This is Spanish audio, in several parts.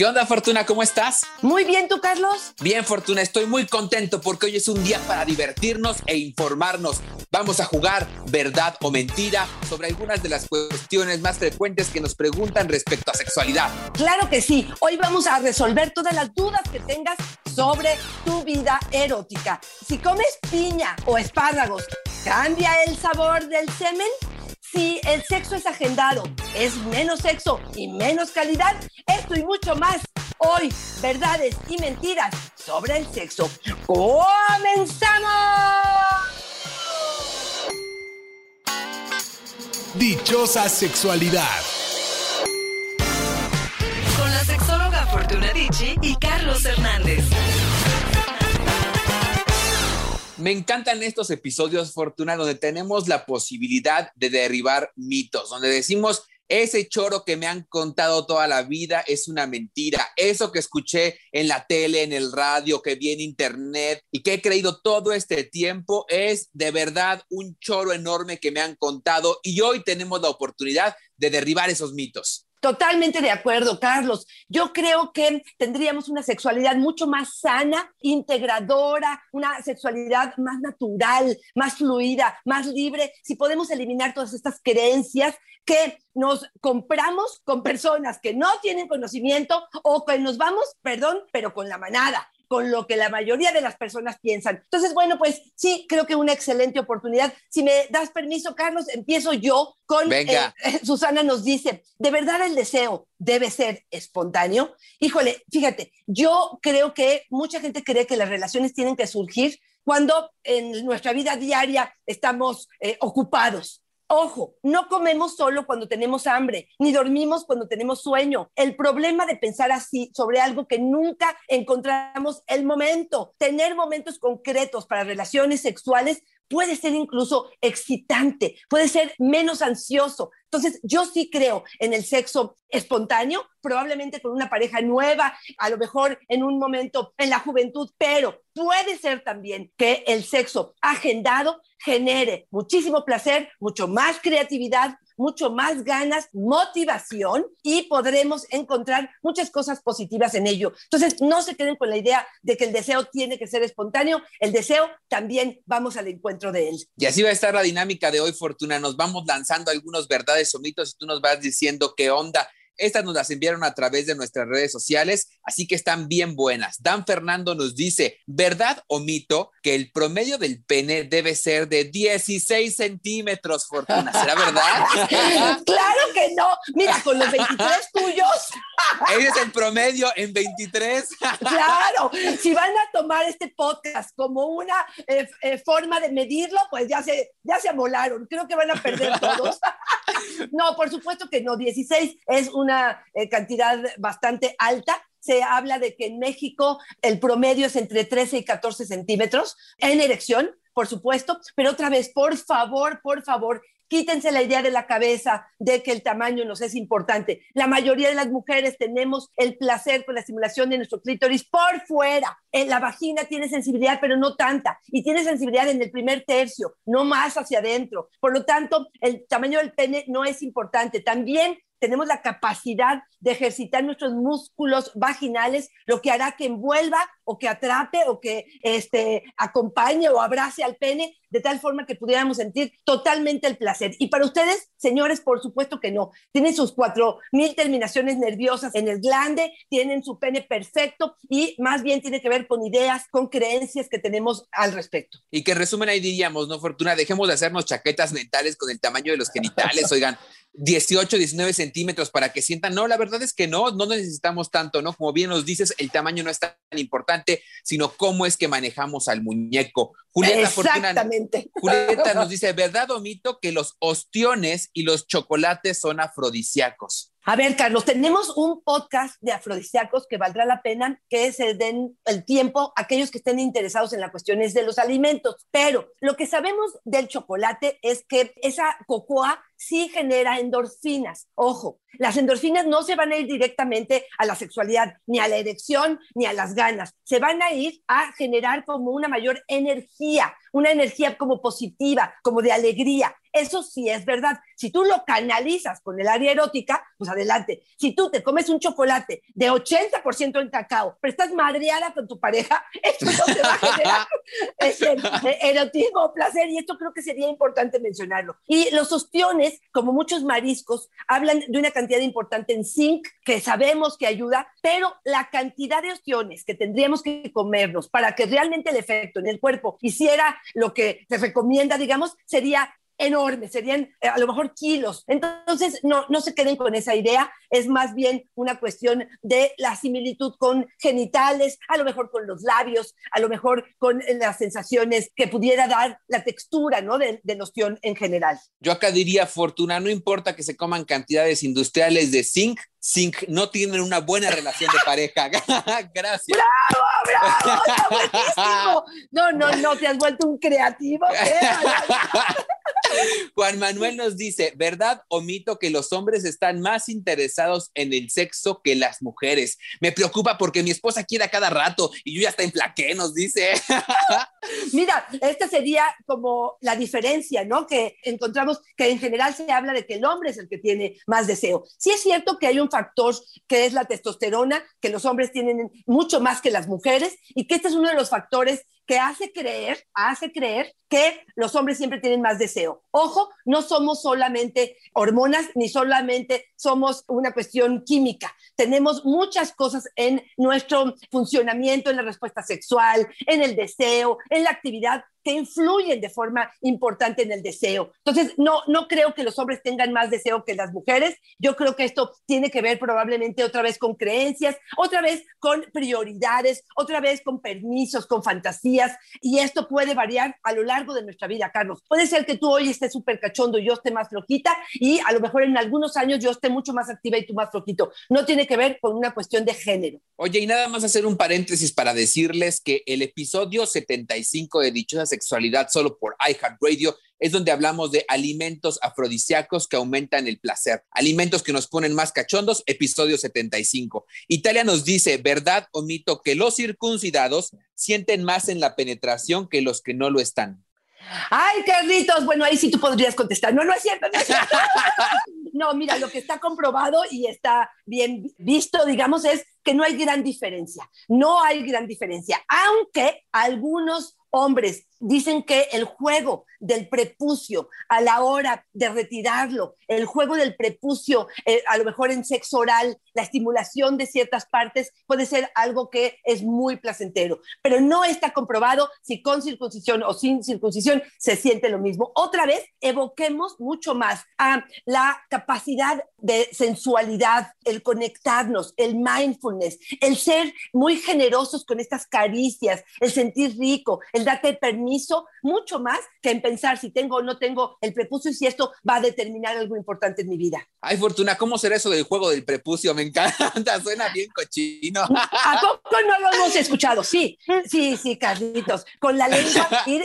¿Qué onda, Fortuna? ¿Cómo estás? Muy bien, ¿tú, Carlos? Bien, Fortuna, estoy muy contento porque hoy es un día para divertirnos e informarnos. Vamos a jugar verdad o mentira sobre algunas de las cuestiones más frecuentes que nos preguntan respecto a sexualidad. Claro que sí. Hoy vamos a resolver todas las dudas que tengas sobre tu vida erótica. Si comes piña o espárragos, ¿cambia el sabor del semen? Si el sexo es agendado, es menos sexo y menos calidad, esto y mucho más. Hoy, verdades y mentiras sobre el sexo. ¡Comenzamos! Dichosa sexualidad. Con la sexóloga Fortuna Dicci y Carlos Hernández. Me encantan estos episodios, Fortuna, donde tenemos la posibilidad de derribar mitos, donde decimos, ese choro que me han contado toda la vida es una mentira. Eso que escuché en la tele, en el radio, que vi en internet y que he creído todo este tiempo es de verdad un choro enorme que me han contado y hoy tenemos la oportunidad de derribar esos mitos. Totalmente de acuerdo, Carlos. Yo creo que tendríamos una sexualidad mucho más sana, integradora, una sexualidad más natural, más fluida, más libre, si podemos eliminar todas estas creencias que nos compramos con personas que no tienen conocimiento o que nos vamos, perdón, pero con la manada con lo que la mayoría de las personas piensan. Entonces, bueno, pues sí, creo que una excelente oportunidad. Si me das permiso, Carlos, empiezo yo con... Venga. Eh, Susana nos dice, ¿de verdad el deseo debe ser espontáneo? Híjole, fíjate, yo creo que mucha gente cree que las relaciones tienen que surgir cuando en nuestra vida diaria estamos eh, ocupados. Ojo, no comemos solo cuando tenemos hambre, ni dormimos cuando tenemos sueño. El problema de pensar así sobre algo que nunca encontramos el momento, tener momentos concretos para relaciones sexuales puede ser incluso excitante, puede ser menos ansioso. Entonces, yo sí creo en el sexo espontáneo, probablemente con una pareja nueva, a lo mejor en un momento en la juventud, pero puede ser también que el sexo agendado genere muchísimo placer, mucho más creatividad, mucho más ganas, motivación y podremos encontrar muchas cosas positivas en ello. Entonces, no se queden con la idea de que el deseo tiene que ser espontáneo, el deseo también vamos al encuentro de él. Y así va a estar la dinámica de hoy, Fortuna. Nos vamos lanzando algunos verdades o mitos y tú nos vas diciendo qué onda. Estas nos las enviaron a través de nuestras redes sociales, así que están bien buenas. Dan Fernando nos dice, ¿verdad o mito que el promedio del pene debe ser de 16 centímetros, Fortuna? ¿Será verdad? claro que no. Mira, con los 23 tuyos. Ese es el promedio en 23. claro, si van a tomar este podcast como una eh, eh, forma de medirlo, pues ya se, ya se amolaron. Creo que van a perder todos. no, por supuesto que no. 16 es una eh, cantidad bastante alta. Se habla de que en México el promedio es entre 13 y 14 centímetros en erección, por supuesto, pero otra vez, por favor, por favor, quítense la idea de la cabeza de que el tamaño nos es importante. La mayoría de las mujeres tenemos el placer con la estimulación de nuestro clítoris por fuera. En la vagina tiene sensibilidad, pero no tanta. Y tiene sensibilidad en el primer tercio, no más hacia adentro. Por lo tanto, el tamaño del pene no es importante. También tenemos la capacidad de ejercitar nuestros músculos vaginales, lo que hará que envuelva o que atrape o que este, acompañe o abrace al pene de tal forma que pudiéramos sentir totalmente el placer. Y para ustedes, señores, por supuesto que no. Tienen sus cuatro mil terminaciones nerviosas en el glande, tienen su pene perfecto y más bien tiene que ver con ideas, con creencias que tenemos al respecto. Y que en resumen ahí diríamos, ¿no, Fortuna? Dejemos de hacernos chaquetas mentales con el tamaño de los genitales, oigan 18, 19 centímetros para que sientan. No, la verdad es que no, no necesitamos tanto, ¿no? Como bien nos dices, el tamaño no es tan importante, sino cómo es que manejamos al muñeco. Julieta Exactamente. Julieta nos dice, ¿verdad o mito que los ostiones y los chocolates son afrodisíacos? A ver, Carlos, tenemos un podcast de afrodisíacos que valdrá la pena que se den el tiempo aquellos que estén interesados en las cuestiones de los alimentos. Pero lo que sabemos del chocolate es que esa cocoa sí genera endorfinas. Ojo, las endorfinas no se van a ir directamente a la sexualidad, ni a la erección, ni a las ganas. Se van a ir a generar como una mayor energía, una energía como positiva, como de alegría. Eso sí es verdad. Si tú lo canalizas con el área erótica, pues adelante. Si tú te comes un chocolate de 80% en cacao, pero estás madreada con tu pareja, esto no te va a generar ese erotismo o placer. Y esto creo que sería importante mencionarlo. Y los ostiones, como muchos mariscos, hablan de una cantidad importante en zinc, que sabemos que ayuda, pero la cantidad de ostiones que tendríamos que comernos para que realmente el efecto en el cuerpo hiciera lo que se recomienda, digamos, sería enorme, serían eh, a lo mejor kilos. Entonces, no, no se queden con esa idea, es más bien una cuestión de la similitud con genitales, a lo mejor con los labios, a lo mejor con eh, las sensaciones que pudiera dar la textura ¿no? de, de en general. Yo acá diría, Fortuna, no importa que se coman cantidades industriales de zinc, zinc no tienen una buena relación de pareja. Gracias. ¡Bravo, bravo! No, no, no, te has vuelto un creativo. Juan Manuel nos dice, ¿verdad o mito que los hombres están más interesados en el sexo que las mujeres? Me preocupa porque mi esposa quiere a cada rato y yo ya está en plaqué, nos dice. Mira, esta sería como la diferencia, ¿no? Que encontramos que en general se habla de que el hombre es el que tiene más deseo. Sí es cierto que hay un factor que es la testosterona, que los hombres tienen mucho más que las mujeres y que este es uno de los factores que hace creer, hace creer que los hombres siempre tienen más deseo. Ojo, no somos solamente hormonas ni solamente somos una cuestión química. Tenemos muchas cosas en nuestro funcionamiento, en la respuesta sexual, en el deseo, en la actividad que influyen de forma importante en el deseo. Entonces, no, no creo que los hombres tengan más deseo que las mujeres. Yo creo que esto tiene que ver probablemente otra vez con creencias, otra vez con prioridades, otra vez con permisos, con fantasías. Y esto puede variar a lo largo de nuestra vida, Carlos. Puede ser que tú hoy estés súper cachondo y yo esté más flojita y a lo mejor en algunos años yo esté mucho más activa y tú más flojito. No tiene que ver con una cuestión de género. Oye, y nada más hacer un paréntesis para decirles que el episodio 75 de Dichosa Sexualidad solo por iHeartRadio es donde hablamos de alimentos afrodisíacos que aumentan el placer, alimentos que nos ponen más cachondos, episodio 75. Italia nos dice, ¿verdad o mito que los circuncidados sienten más en la penetración que los que no lo están? Ay, Carlitos, bueno, ahí sí tú podrías contestar. No, no es cierto, no es cierto. No, mira, lo que está comprobado y está bien visto, digamos, es que no hay gran diferencia. No hay gran diferencia, aunque algunos hombres dicen que el juego del prepucio a la hora de retirarlo, el juego del prepucio, eh, a lo mejor en sexo oral, la estimulación de ciertas partes puede ser algo que es muy placentero, pero no está comprobado si con circuncisión o sin circuncisión se siente lo mismo. Otra vez, evoquemos mucho más a la capacidad de sensualidad, el conectarnos, el mindfulness, el ser muy generosos con estas caricias, el sentir rico, el darte permiso, mucho más que en pensar si tengo o no tengo el prepucio y si esto va a determinar algo importante en mi vida. Ay, Fortuna, ¿cómo será eso del juego del prepucio? Me encanta, suena bien cochino. ¿A poco no lo hemos escuchado? Sí, sí, sí, Carlitos. Con la lengua, ir,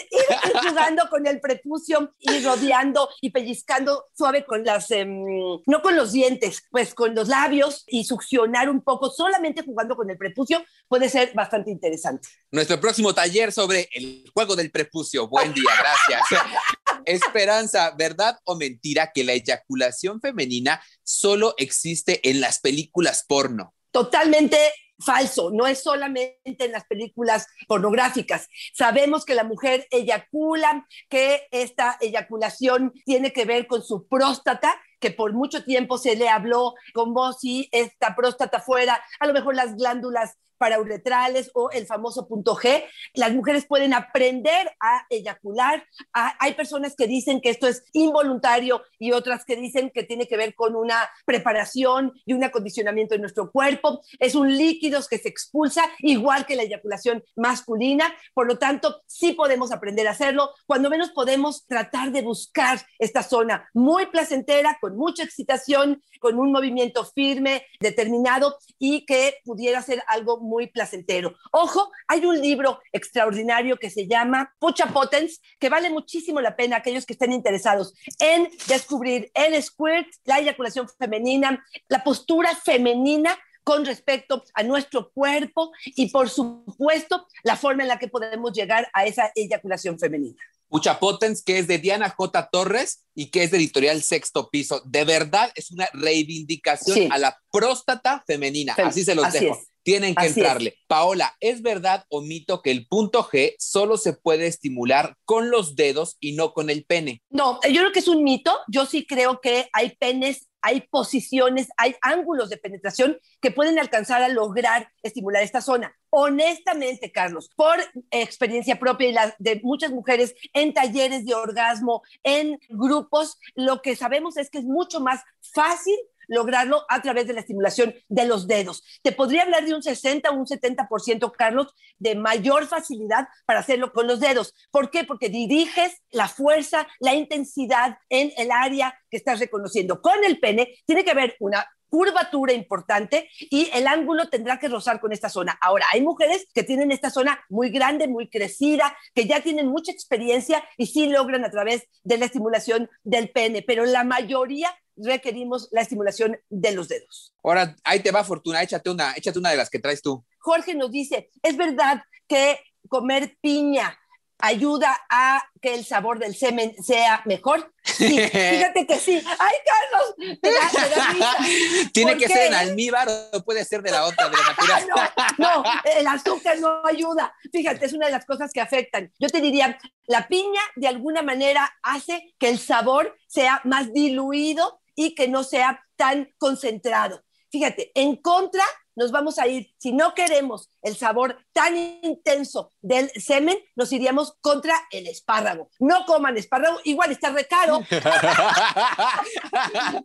jugando con el prepucio, ir rodeando y pellizcando suave con las, em, no con los dientes, pues con los labios y succionar un poco, solamente jugando con el prepucio, puede ser bastante interesante. Nuestro próximo taller sobre el juego del prepucio. Buen día, gracias. Esperanza, ¿verdad o mentira que la eyaculación femenina solo existe en las películas porno? Totalmente falso, no es solamente en las películas pornográficas. Sabemos que la mujer eyacula, que esta eyaculación tiene que ver con su próstata que por mucho tiempo se le habló como si esta próstata fuera a lo mejor las glándulas parauretrales o el famoso punto G. Las mujeres pueden aprender a eyacular. hay personas que dicen que esto es involuntario y otras que dicen que tiene que ver con una preparación y un acondicionamiento de nuestro cuerpo. Es un líquido que se expulsa igual que la eyaculación masculina. Por lo tanto, sí podemos aprender a hacerlo. Cuando menos podemos tratar de buscar esta zona muy placentera, con mucha excitación, con un movimiento firme, determinado y que pudiera ser algo muy placentero. Ojo, hay un libro extraordinario que se llama Pucha Potens, que vale muchísimo la pena aquellos que estén interesados en descubrir el squirt, la eyaculación femenina, la postura femenina con respecto a nuestro cuerpo y por supuesto la forma en la que podemos llegar a esa eyaculación femenina. Pucha Potens, que es de Diana J. Torres y que es de editorial Sexto Piso. De verdad es una reivindicación a la próstata femenina. Así se los dejo. Tienen que entrarle. Paola, ¿es verdad o mito que el punto G solo se puede estimular con los dedos y no con el pene? No, yo creo que es un mito. Yo sí creo que hay penes hay posiciones, hay ángulos de penetración que pueden alcanzar a lograr estimular esta zona. Honestamente, Carlos, por experiencia propia y la de muchas mujeres en talleres de orgasmo, en grupos, lo que sabemos es que es mucho más fácil lograrlo a través de la estimulación de los dedos. Te podría hablar de un 60 o un 70%, Carlos, de mayor facilidad para hacerlo con los dedos. ¿Por qué? Porque diriges la fuerza, la intensidad en el área que estás reconociendo. Con el pene tiene que haber una curvatura importante y el ángulo tendrá que rozar con esta zona. Ahora, hay mujeres que tienen esta zona muy grande, muy crecida, que ya tienen mucha experiencia y sí logran a través de la estimulación del pene, pero la mayoría requerimos la estimulación de los dedos. Ahora, ahí te va, Fortuna, échate una, échate una de las que traes tú. Jorge nos dice, ¿es verdad que comer piña ayuda a que el sabor del semen sea mejor? Sí, fíjate que sí. ¡Ay, Carlos! ¿Tiene que ser en almíbar o puede ser de la otra, de la natural? no, no, el azúcar no ayuda. Fíjate, es una de las cosas que afectan. Yo te diría, la piña de alguna manera hace que el sabor sea más diluido y que no sea tan concentrado. Fíjate, en contra nos vamos a ir, si no queremos el sabor tan intenso del semen, nos iríamos contra el espárrago. No coman espárrago, igual está recaro.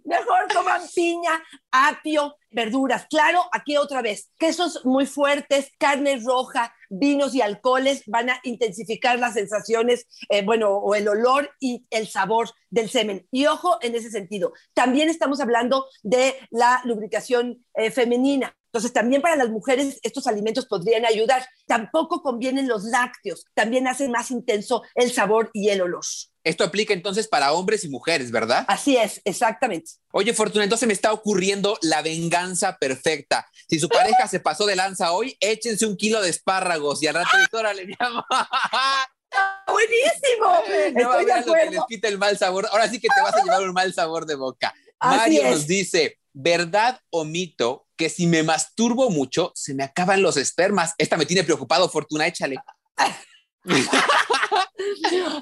Mejor coman piña, apio, verduras. Claro, aquí otra vez, quesos muy fuertes, carne roja, vinos y alcoholes van a intensificar las sensaciones, eh, bueno, o el olor y el sabor del semen. Y ojo en ese sentido. También estamos hablando de la lubricación eh, femenina. Entonces, también para las mujeres estos alimentos podrían ayudar. Tampoco convienen los lácteos, también hacen más intenso el sabor y el olor. Esto aplica entonces para hombres y mujeres, ¿verdad? Así es, exactamente. Oye, Fortuna, entonces me está ocurriendo la venganza perfecta. Si su pareja se pasó de lanza hoy, échense un kilo de espárragos y al rato le llamo. Buenísimo. No Estoy de acuerdo. Lo que les quita el mal sabor. Ahora sí que te vas a llevar un mal sabor de boca. Mario nos dice, ¿verdad o mito que si me masturbo mucho se me acaban los espermas? Esta me tiene preocupado, Fortuna, échale.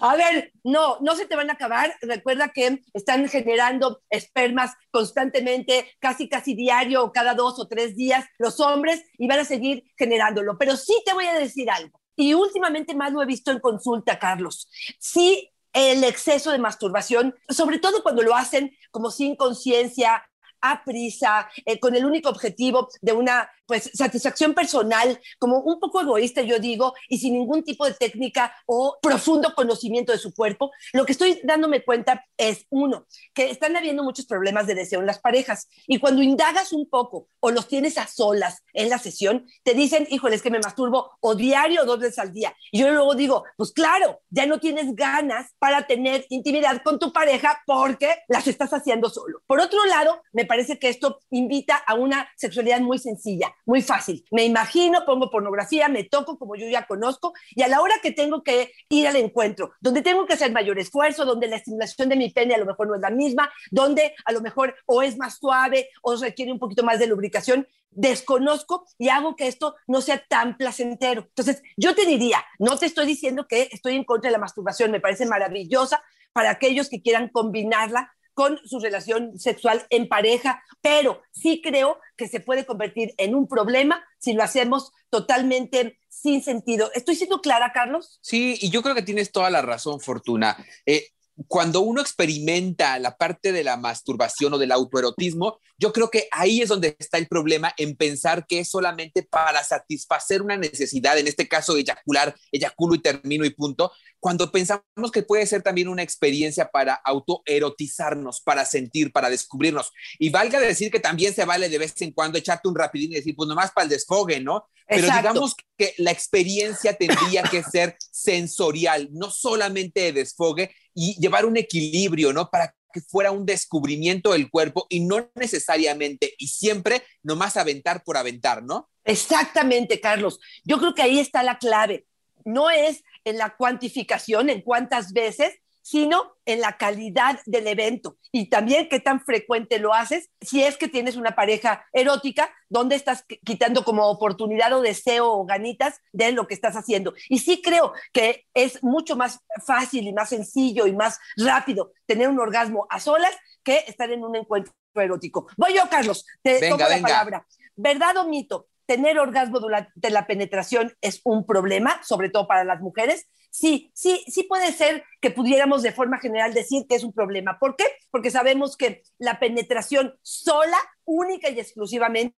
A ver, no, no se te van a acabar. Recuerda que están generando espermas constantemente, casi casi diario, cada dos o tres días, los hombres, y van a seguir generándolo. Pero sí te voy a decir algo. Y últimamente más lo he visto en consulta, Carlos. Sí, el exceso de masturbación, sobre todo cuando lo hacen como sin conciencia, a prisa, eh, con el único objetivo de una pues satisfacción personal, como un poco egoísta, yo digo, y sin ningún tipo de técnica o profundo conocimiento de su cuerpo, lo que estoy dándome cuenta es, uno, que están habiendo muchos problemas de deseo en las parejas. Y cuando indagas un poco o los tienes a solas en la sesión, te dicen, híjole, es que me masturbo o diario o dos veces al día. Y yo luego digo, pues claro, ya no tienes ganas para tener intimidad con tu pareja porque las estás haciendo solo. Por otro lado, me parece que esto invita a una sexualidad muy sencilla muy fácil. Me imagino, pongo pornografía, me toco como yo ya conozco y a la hora que tengo que ir al encuentro, donde tengo que hacer mayor esfuerzo, donde la estimulación de mi pene a lo mejor no es la misma, donde a lo mejor o es más suave o requiere un poquito más de lubricación, desconozco y hago que esto no sea tan placentero. Entonces, yo te diría, no te estoy diciendo que estoy en contra de la masturbación, me parece maravillosa para aquellos que quieran combinarla con su relación sexual en pareja, pero sí creo que se puede convertir en un problema si lo hacemos totalmente sin sentido. ¿Estoy siendo clara, Carlos? Sí, y yo creo que tienes toda la razón, Fortuna. Eh, cuando uno experimenta la parte de la masturbación o del autoerotismo, yo creo que ahí es donde está el problema en pensar que es solamente para satisfacer una necesidad, en este caso eyacular, eyaculo y termino y punto, cuando pensamos que puede ser también una experiencia para autoerotizarnos, para sentir, para descubrirnos. Y valga decir que también se vale de vez en cuando echarte un rapidín y decir, pues nomás para el desfogue, ¿no? Pero digamos que la experiencia tendría que ser sensorial, no solamente de desfogue y llevar un equilibrio, ¿no? Para que fuera un descubrimiento del cuerpo y no necesariamente y siempre nomás aventar por aventar, ¿no? Exactamente, Carlos. Yo creo que ahí está la clave. No es en la cuantificación, en cuántas veces, sino en la calidad del evento y también qué tan frecuente lo haces. Si es que tienes una pareja erótica, ¿dónde estás quitando como oportunidad o deseo o ganitas de lo que estás haciendo? Y sí creo que es mucho más fácil y más sencillo y más rápido tener un orgasmo a solas que estar en un encuentro erótico. Voy yo, Carlos, te tomo la palabra. ¿Verdad o mito? tener orgasmo durante la penetración es un problema, sobre todo para las mujeres. Sí, sí, sí puede ser que pudiéramos de forma general decir que es un problema. ¿Por qué? Porque sabemos que la penetración sola, única y exclusivamente,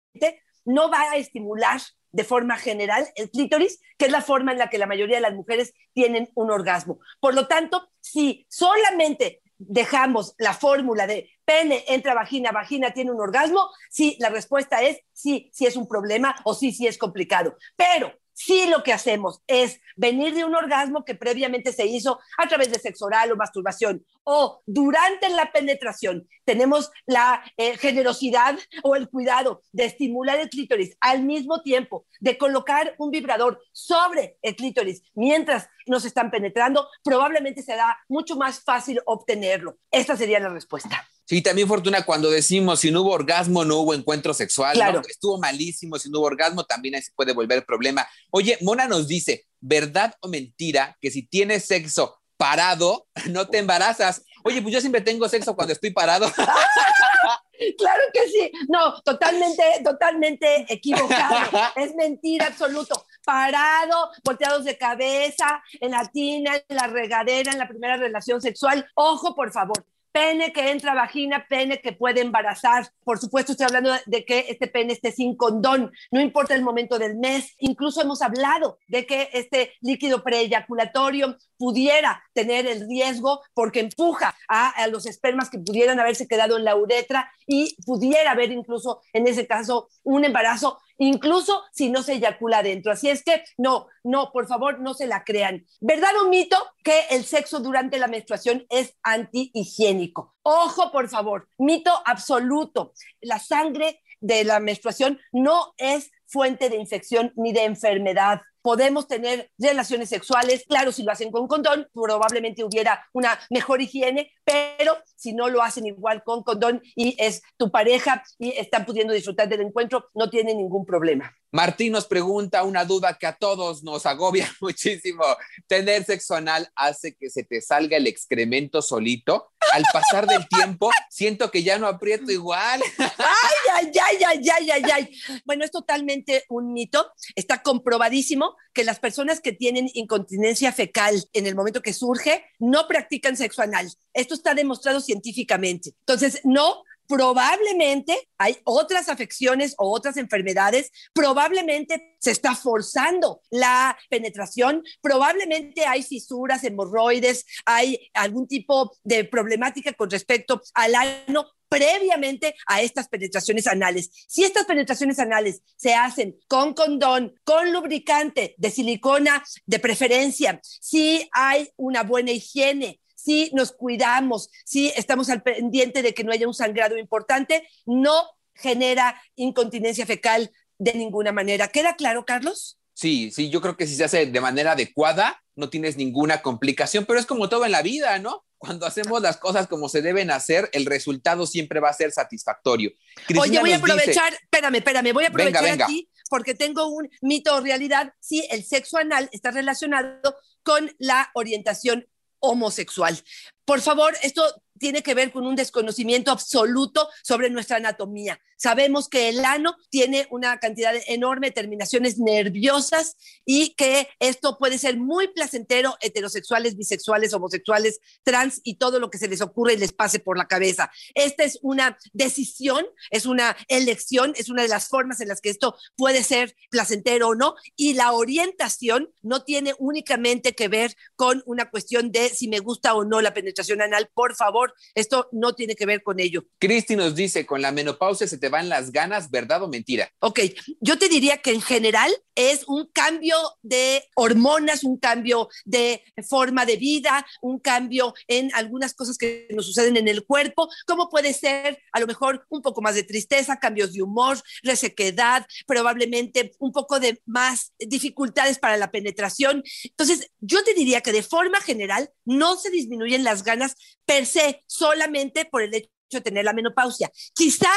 no va a estimular de forma general el clítoris, que es la forma en la que la mayoría de las mujeres tienen un orgasmo. Por lo tanto, si solamente dejamos la fórmula de pene entra vagina, vagina tiene un orgasmo, sí, la respuesta es sí, sí es un problema o sí, sí es complicado. Pero si lo que hacemos es venir de un orgasmo que previamente se hizo a través de sexo oral o masturbación o durante la penetración tenemos la eh, generosidad o el cuidado de estimular el clítoris al mismo tiempo, de colocar un vibrador sobre el clítoris mientras nos están penetrando, probablemente será mucho más fácil obtenerlo. Esta sería la respuesta. Sí, también Fortuna, cuando decimos si no hubo orgasmo, no hubo encuentro sexual, claro. estuvo malísimo, si no hubo orgasmo, también ahí se puede volver problema. Oye, Mona nos dice, ¿verdad o mentira que si tienes sexo parado, no te embarazas? Oye, pues yo siempre tengo sexo cuando estoy parado. claro que sí. No, totalmente, totalmente equivocado. es mentira absoluto. Parado, volteados de cabeza, en la tina, en la regadera, en la primera relación sexual. Ojo, por favor pene que entra vagina, pene que puede embarazar. Por supuesto, estoy hablando de que este pene esté sin condón, no importa el momento del mes. Incluso hemos hablado de que este líquido preeyaculatorio pudiera tener el riesgo porque empuja a, a, los espermas que pudieran haberse quedado en la uretra y pudiera haber incluso en ese caso un embarazo incluso si no se eyacula adentro. Así es que no, no, por favor, no se la crean. ¿Verdad o mito que el sexo durante la menstruación es antihigiénico? Ojo, por favor, mito absoluto. La sangre de la menstruación no es fuente de infección ni de enfermedad podemos tener relaciones sexuales. Claro, si lo hacen con condón, probablemente hubiera una mejor higiene, pero si no lo hacen igual con condón y es tu pareja y están pudiendo disfrutar del encuentro, no tiene ningún problema. Martín nos pregunta una duda que a todos nos agobia muchísimo. ¿Tener sexo anal hace que se te salga el excremento solito? Al pasar del tiempo, siento que ya no aprieto igual. ¡Ay, ay, ay, ay, ay, ay, ay! Bueno, es totalmente un mito. Está comprobadísimo que las personas que tienen incontinencia fecal en el momento que surge no practican sexo anal. Esto está demostrado científicamente. Entonces, no, probablemente hay otras afecciones o otras enfermedades, probablemente se está forzando la penetración, probablemente hay fisuras, hemorroides, hay algún tipo de problemática con respecto al ano previamente a estas penetraciones anales. Si estas penetraciones anales se hacen con condón, con lubricante de silicona de preferencia, si hay una buena higiene, si nos cuidamos, si estamos al pendiente de que no haya un sangrado importante, no genera incontinencia fecal de ninguna manera. ¿Queda claro, Carlos? Sí, sí, yo creo que si se hace de manera adecuada, no tienes ninguna complicación, pero es como todo en la vida, ¿no? Cuando hacemos las cosas como se deben hacer, el resultado siempre va a ser satisfactorio. Oye, voy a aprovechar, espérame, espérame, voy a aprovechar aquí porque tengo un mito o realidad. Sí, el sexo anal está relacionado con la orientación homosexual. Por favor, esto tiene que ver con un desconocimiento absoluto sobre nuestra anatomía. Sabemos que el ano tiene una cantidad enorme de terminaciones nerviosas y que esto puede ser muy placentero heterosexuales, bisexuales, homosexuales, trans y todo lo que se les ocurre y les pase por la cabeza. Esta es una decisión, es una elección, es una de las formas en las que esto puede ser placentero o no y la orientación no tiene únicamente que ver con una cuestión de si me gusta o no la penetración anal. Por favor, esto no tiene que ver con ello. Cristi nos dice, con la menopausia se te van las ganas, ¿verdad o mentira? Ok, yo te diría que en general es un cambio de hormonas, un cambio de forma de vida, un cambio en algunas cosas que nos suceden en el cuerpo, como puede ser a lo mejor un poco más de tristeza, cambios de humor, resequedad, probablemente un poco de más dificultades para la penetración. Entonces, yo te diría que de forma general no se disminuyen las ganas per se solamente por el hecho de tener la menopausia. Quizá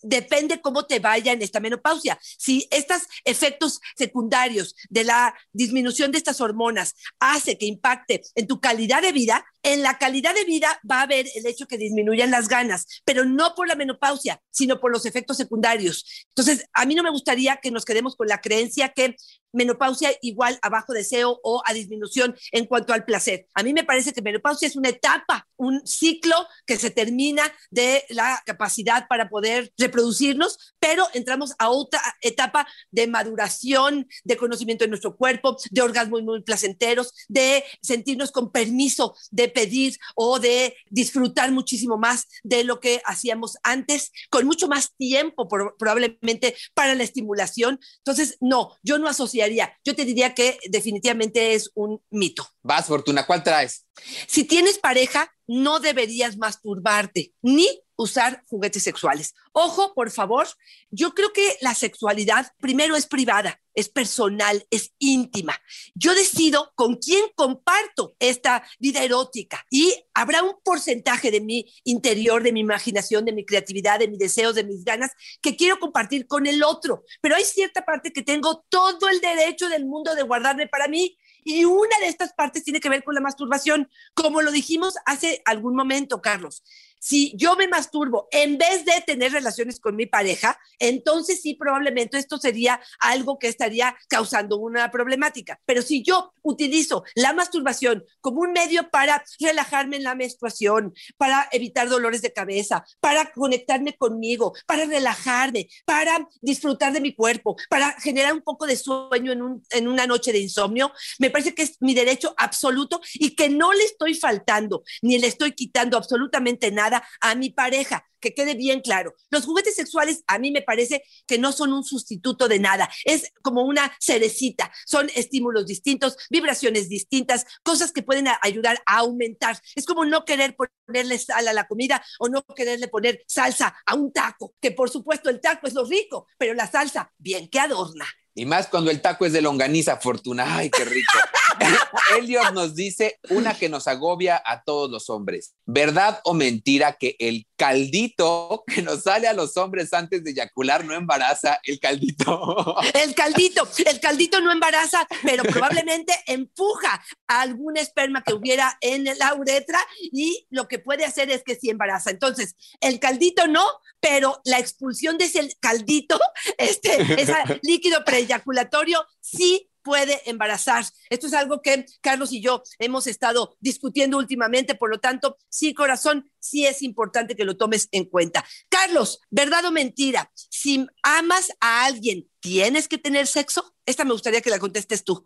depende cómo te vaya en esta menopausia. Si estos efectos secundarios de la disminución de estas hormonas hace que impacte en tu calidad de vida, en la calidad de vida va a haber el hecho que disminuyan las ganas, pero no por la menopausia, sino por los efectos secundarios. Entonces, a mí no me gustaría que nos quedemos con la creencia que menopausia igual a bajo deseo o a disminución en cuanto al placer. A mí me parece que menopausia es una etapa, un ciclo que se termina de la capacidad para poder reproducirnos, pero entramos a otra etapa de maduración, de conocimiento de nuestro cuerpo, de orgasmos muy placenteros, de sentirnos con permiso de pedir o de disfrutar muchísimo más de lo que hacíamos antes, con mucho más tiempo probablemente para la estimulación. Entonces, no, yo no asociaría, yo te diría que definitivamente es un mito. Vas, Fortuna, ¿cuál traes? Si tienes pareja, no deberías masturbarte ni usar juguetes sexuales. Ojo, por favor, yo creo que la sexualidad primero es privada, es personal, es íntima. Yo decido con quién comparto esta vida erótica y habrá un porcentaje de mi interior, de mi imaginación, de mi creatividad, de mis deseos, de mis ganas que quiero compartir con el otro, pero hay cierta parte que tengo todo el derecho del mundo de guardarme para mí y una de estas partes tiene que ver con la masturbación, como lo dijimos hace algún momento, Carlos si yo me masturbo en vez de tener relaciones con mi pareja, entonces sí, probablemente esto sería algo que estaría causando una problemática. Pero si yo utilizo la masturbación como un medio para relajarme en la menstruación, para evitar dolores de cabeza, para conectarme conmigo, para relajarme, para disfrutar de mi cuerpo, para generar un poco de sueño en, en una noche de insomnio, me parece que es mi derecho absoluto y que no le estoy faltando ni le estoy quitando absolutamente nada a mi pareja, que quede bien claro. Los juguetes sexuales a mí me parece que no son un sustituto de nada, es como una cerecita, son estímulos distintos, vibraciones distintas, cosas que pueden ayudar a aumentar. Es como no querer ponerle sal a la comida o no quererle poner salsa a un taco, que por supuesto el taco es lo rico, pero la salsa bien que adorna. Y más cuando el taco es de longaniza, Fortuna. Ay, qué rico. Elliot nos dice una que nos agobia a todos los hombres. ¿Verdad o mentira que el caldito que nos sale a los hombres antes de eyacular no embaraza? El caldito. El caldito, el caldito no embaraza, pero probablemente empuja a algún esperma que hubiera en la uretra y lo que puede hacer es que sí embaraza. Entonces, el caldito no, pero la expulsión de ese caldito, este, ese líquido preeyaculatorio, sí puede embarazar. Esto es algo que Carlos y yo hemos estado discutiendo últimamente, por lo tanto, sí, corazón, sí es importante que lo tomes en cuenta. Carlos, ¿verdad o mentira? Si amas a alguien, ¿tienes que tener sexo? Esta me gustaría que la contestes tú.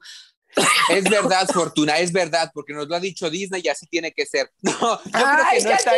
Es verdad, Fortuna, es verdad, porque nos lo ha dicho Disney y así tiene que ser. No, yo creo que no está,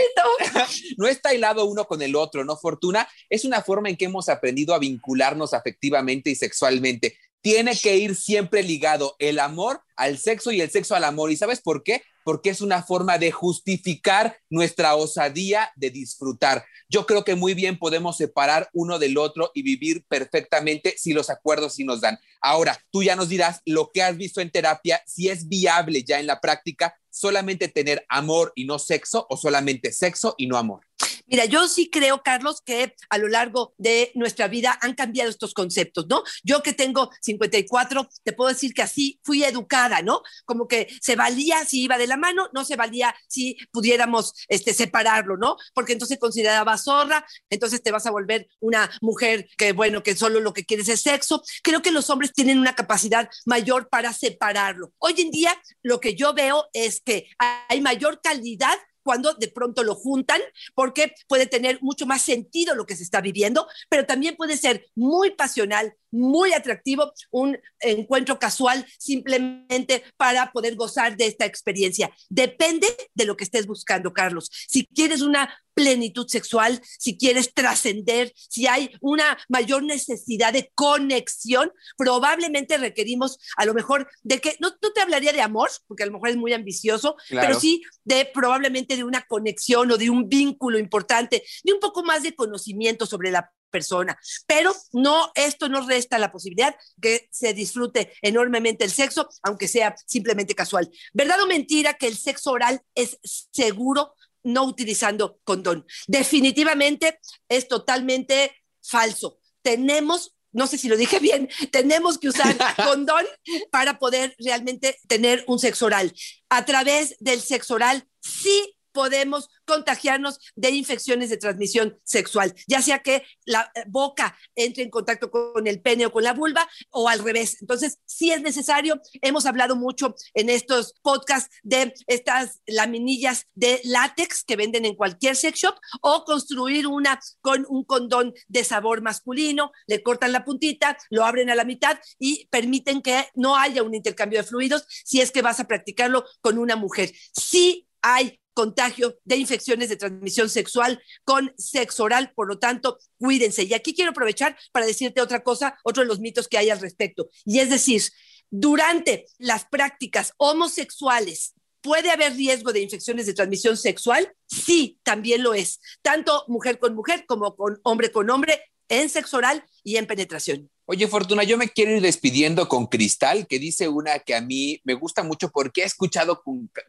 no está hilado uno con el otro, ¿no? Fortuna es una forma en que hemos aprendido a vincularnos afectivamente y sexualmente tiene que ir siempre ligado el amor al sexo y el sexo al amor. ¿Y sabes por qué? Porque es una forma de justificar nuestra osadía de disfrutar. Yo creo que muy bien podemos separar uno del otro y vivir perfectamente si los acuerdos sí nos dan. Ahora, tú ya nos dirás lo que has visto en terapia, si es viable ya en la práctica solamente tener amor y no sexo o solamente sexo y no amor. Mira, yo sí creo, Carlos, que a lo largo de nuestra vida han cambiado estos conceptos, ¿no? Yo que tengo 54, te puedo decir que así fui educada, ¿no? Como que se valía si iba de la mano, no se valía si pudiéramos este, separarlo, ¿no? Porque entonces consideraba zorra, entonces te vas a volver una mujer que, bueno, que solo lo que quieres es sexo. Creo que los hombres tienen una capacidad mayor para separarlo. Hoy en día, lo que yo veo es que hay mayor calidad cuando de pronto lo juntan, porque puede tener mucho más sentido lo que se está viviendo, pero también puede ser muy pasional, muy atractivo, un encuentro casual simplemente para poder gozar de esta experiencia. Depende de lo que estés buscando, Carlos. Si quieres una plenitud sexual, si quieres trascender, si hay una mayor necesidad de conexión, probablemente requerimos a lo mejor de que, no, te hablaría de amor, porque a lo mejor es muy ambicioso, pero sí de probablemente de una conexión o de un vínculo importante, de un poco más de conocimiento sobre la persona. Pero no, esto no resta la posibilidad que se disfrute enormemente el sexo, aunque sea simplemente casual. ¿Verdad o mentira que el sexo oral es seguro no utilizando condón? Definitivamente es totalmente falso. Tenemos no sé si lo dije bien, tenemos que usar condón para poder realmente tener un sexo oral. A través del sexo oral sí podemos contagiarnos de infecciones de transmisión sexual, ya sea que la boca entre en contacto con el pene o con la vulva o al revés. Entonces, si es necesario, hemos hablado mucho en estos podcasts de estas laminillas de látex que venden en cualquier sex shop o construir una con un condón de sabor masculino, le cortan la puntita, lo abren a la mitad y permiten que no haya un intercambio de fluidos si es que vas a practicarlo con una mujer. Sí hay contagio de infecciones de transmisión sexual con sexo oral, por lo tanto, cuídense. Y aquí quiero aprovechar para decirte otra cosa, otro de los mitos que hay al respecto. Y es decir, durante las prácticas homosexuales, ¿Puede haber riesgo de infecciones de transmisión sexual? Sí, también lo es. Tanto mujer con mujer como con hombre con hombre en sexo oral y en penetración. Oye, Fortuna, yo me quiero ir despidiendo con Cristal, que dice una que a mí me gusta mucho porque he escuchado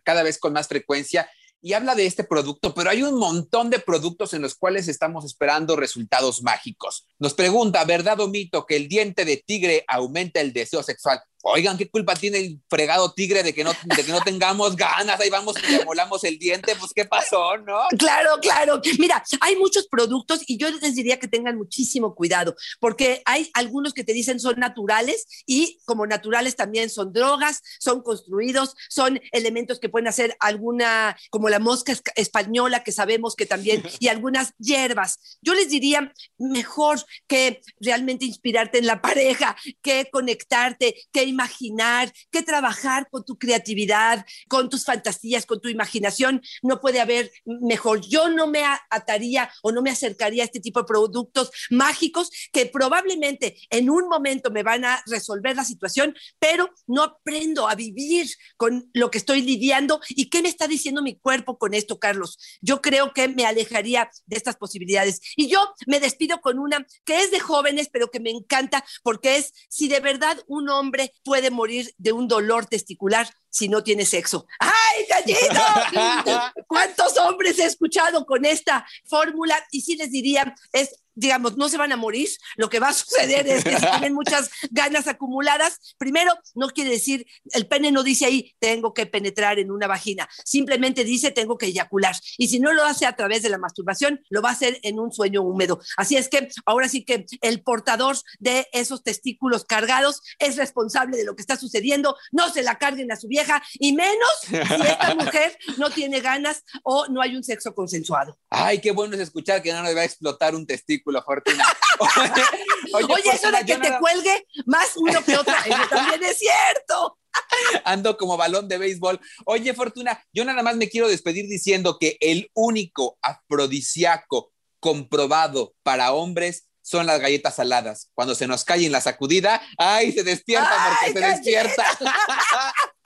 cada vez con más frecuencia y habla de este producto, pero hay un montón de productos en los cuales estamos esperando resultados mágicos. Nos pregunta, ¿verdad o mito que el diente de tigre aumenta el deseo sexual? Oigan, ¿qué culpa tiene el fregado tigre de que no, de que no tengamos ganas? Ahí vamos y le molamos el diente, pues ¿qué pasó, no? Claro, claro. Mira, hay muchos productos y yo les diría que tengan muchísimo cuidado, porque hay algunos que te dicen son naturales y como naturales también son drogas, son construidos, son elementos que pueden hacer alguna, como la mosca española que sabemos que también, y algunas hierbas. Yo les diría mejor que realmente inspirarte en la pareja, que conectarte, que imaginar, que trabajar con tu creatividad, con tus fantasías, con tu imaginación. No puede haber mejor. Yo no me ataría o no me acercaría a este tipo de productos mágicos que probablemente en un momento me van a resolver la situación, pero no aprendo a vivir con lo que estoy lidiando. ¿Y qué me está diciendo mi cuerpo con esto, Carlos? Yo creo que me alejaría de estas posibilidades. Y yo me despido con una que es de jóvenes, pero que me encanta porque es si de verdad un hombre puede morir de un dolor testicular si no tiene sexo. ¡Ay, gallito! ¿Cuántos hombres he escuchado con esta fórmula? Y sí les diría, es digamos, no se van a morir, lo que va a suceder es que si tienen muchas ganas acumuladas, primero, no quiere decir, el pene no dice ahí, tengo que penetrar en una vagina, simplemente dice, tengo que eyacular. Y si no lo hace a través de la masturbación, lo va a hacer en un sueño húmedo. Así es que ahora sí que el portador de esos testículos cargados es responsable de lo que está sucediendo, no se la carguen a su vieja, y menos si esta mujer no tiene ganas o no hay un sexo consensuado. Ay, qué bueno es escuchar que no le va a explotar un testículo Fortuna. Oye, eso de que te cuelgue más uno que otro, eso también es cierto. Ando como balón de béisbol. Oye, Fortuna, yo nada más me quiero despedir diciendo que el único afrodisíaco comprobado para hombres son las galletas saladas. Cuando se nos cae en la sacudida, ¡ay! Se despierta porque se despierta.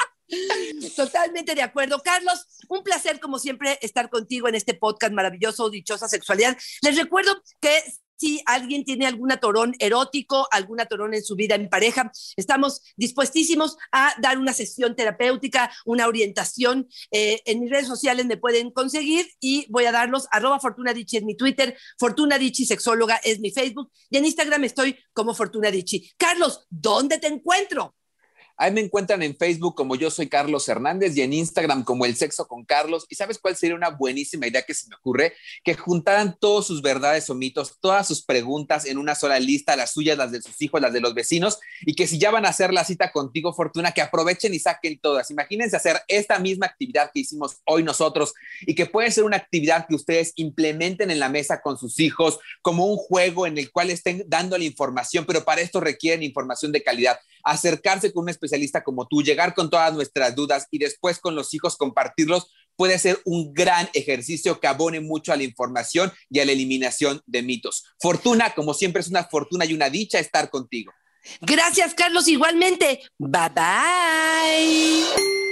Totalmente de acuerdo. Carlos, un placer como siempre estar contigo en este podcast maravilloso, Dichosa Sexualidad. Les recuerdo que si alguien tiene algún atorón erótico, algún atorón en su vida en pareja, estamos dispuestísimos a dar una sesión terapéutica, una orientación. Eh, en mis redes sociales me pueden conseguir y voy a darlos arroba Fortuna Dichi en mi Twitter, Fortuna Dichi Sexóloga es mi Facebook y en Instagram estoy como Fortuna Dichi. Carlos, ¿dónde te encuentro? Ahí me encuentran en Facebook como yo soy Carlos Hernández y en Instagram como El Sexo con Carlos. ¿Y sabes cuál sería una buenísima idea que se me ocurre? Que juntaran todas sus verdades o mitos, todas sus preguntas en una sola lista, las suyas, las de sus hijos, las de los vecinos, y que si ya van a hacer la cita contigo, Fortuna, que aprovechen y saquen todas. Imagínense hacer esta misma actividad que hicimos hoy nosotros y que puede ser una actividad que ustedes implementen en la mesa con sus hijos como un juego en el cual estén dando la información, pero para esto requieren información de calidad. Acercarse con un especialista como tú, llegar con todas nuestras dudas y después con los hijos compartirlos, puede ser un gran ejercicio que abone mucho a la información y a la eliminación de mitos. Fortuna, como siempre, es una fortuna y una dicha estar contigo. Gracias, Carlos, igualmente. Bye bye.